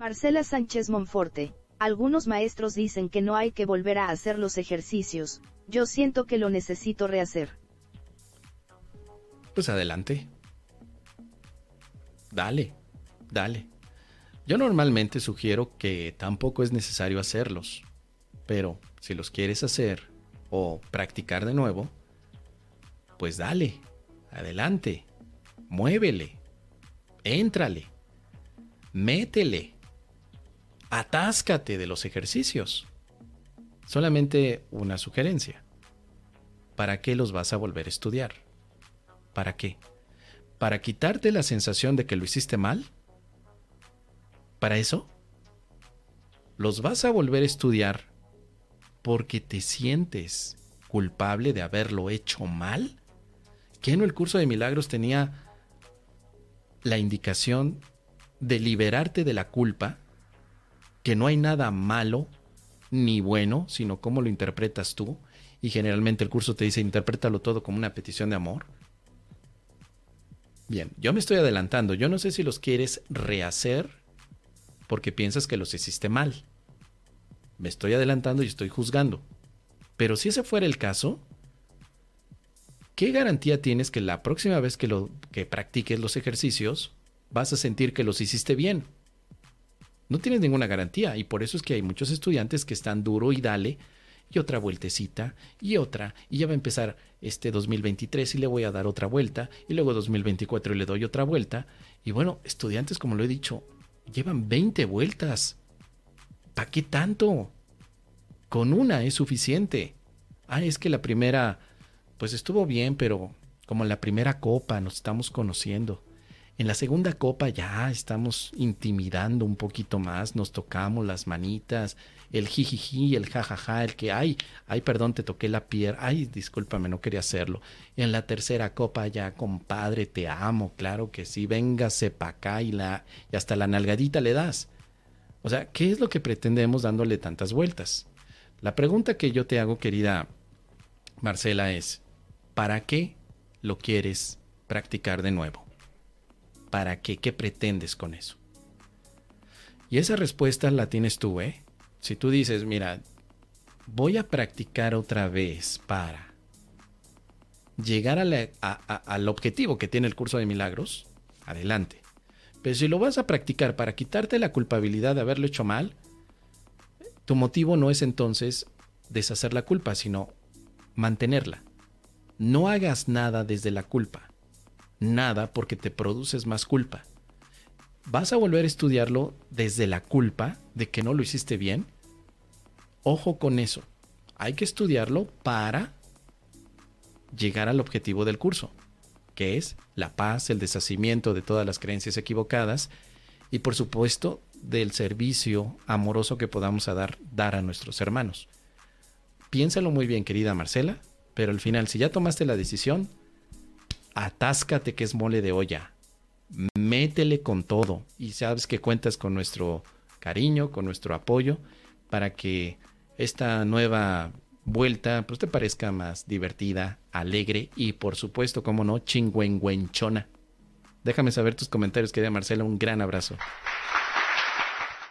Marcela Sánchez Monforte. Algunos maestros dicen que no hay que volver a hacer los ejercicios, yo siento que lo necesito rehacer. Pues adelante. Dale, dale. Yo normalmente sugiero que tampoco es necesario hacerlos, pero si los quieres hacer o practicar de nuevo, pues dale, adelante, muévele, éntrale, métele atáscate de los ejercicios. Solamente una sugerencia. ¿Para qué los vas a volver a estudiar? ¿Para qué? ¿Para quitarte la sensación de que lo hiciste mal? ¿Para eso? ¿Los vas a volver a estudiar porque te sientes culpable de haberlo hecho mal? ¿Que no el curso de milagros tenía la indicación de liberarte de la culpa que no hay nada malo ni bueno, sino cómo lo interpretas tú. Y generalmente el curso te dice, interprétalo todo como una petición de amor. Bien, yo me estoy adelantando. Yo no sé si los quieres rehacer porque piensas que los hiciste mal. Me estoy adelantando y estoy juzgando. Pero si ese fuera el caso, ¿qué garantía tienes que la próxima vez que, lo, que practiques los ejercicios vas a sentir que los hiciste bien? No tienes ninguna garantía y por eso es que hay muchos estudiantes que están duro y dale y otra vueltecita y otra y ya va a empezar este 2023 y le voy a dar otra vuelta y luego 2024 y le doy otra vuelta y bueno, estudiantes como lo he dicho, llevan 20 vueltas. ¿Para qué tanto? Con una es suficiente. Ah, es que la primera pues estuvo bien, pero como la primera copa nos estamos conociendo. En la segunda copa ya estamos intimidando un poquito más, nos tocamos las manitas, el jijiji, el jajaja, el que, ay, ay, perdón, te toqué la pierna, ay, discúlpame, no quería hacerlo. En la tercera copa ya, compadre, te amo, claro que sí, véngase pa' acá y, la, y hasta la nalgadita le das. O sea, ¿qué es lo que pretendemos dándole tantas vueltas? La pregunta que yo te hago, querida Marcela, es, ¿para qué lo quieres practicar de nuevo? ¿Para qué? ¿Qué pretendes con eso? Y esa respuesta la tienes tú, ¿eh? Si tú dices, mira, voy a practicar otra vez para llegar al objetivo que tiene el curso de milagros, adelante. Pero si lo vas a practicar para quitarte la culpabilidad de haberlo hecho mal, tu motivo no es entonces deshacer la culpa, sino mantenerla. No hagas nada desde la culpa nada porque te produces más culpa. ¿Vas a volver a estudiarlo desde la culpa de que no lo hiciste bien? Ojo con eso. Hay que estudiarlo para llegar al objetivo del curso, que es la paz, el deshacimiento de todas las creencias equivocadas y por supuesto del servicio amoroso que podamos dar, dar a nuestros hermanos. Piénsalo muy bien, querida Marcela, pero al final, si ya tomaste la decisión, atáscate que es mole de olla. Métele con todo y sabes que cuentas con nuestro cariño, con nuestro apoyo para que esta nueva vuelta pues te parezca más divertida, alegre y por supuesto, como no, chingüengüenchona. Déjame saber tus comentarios, querida Marcela, un gran abrazo.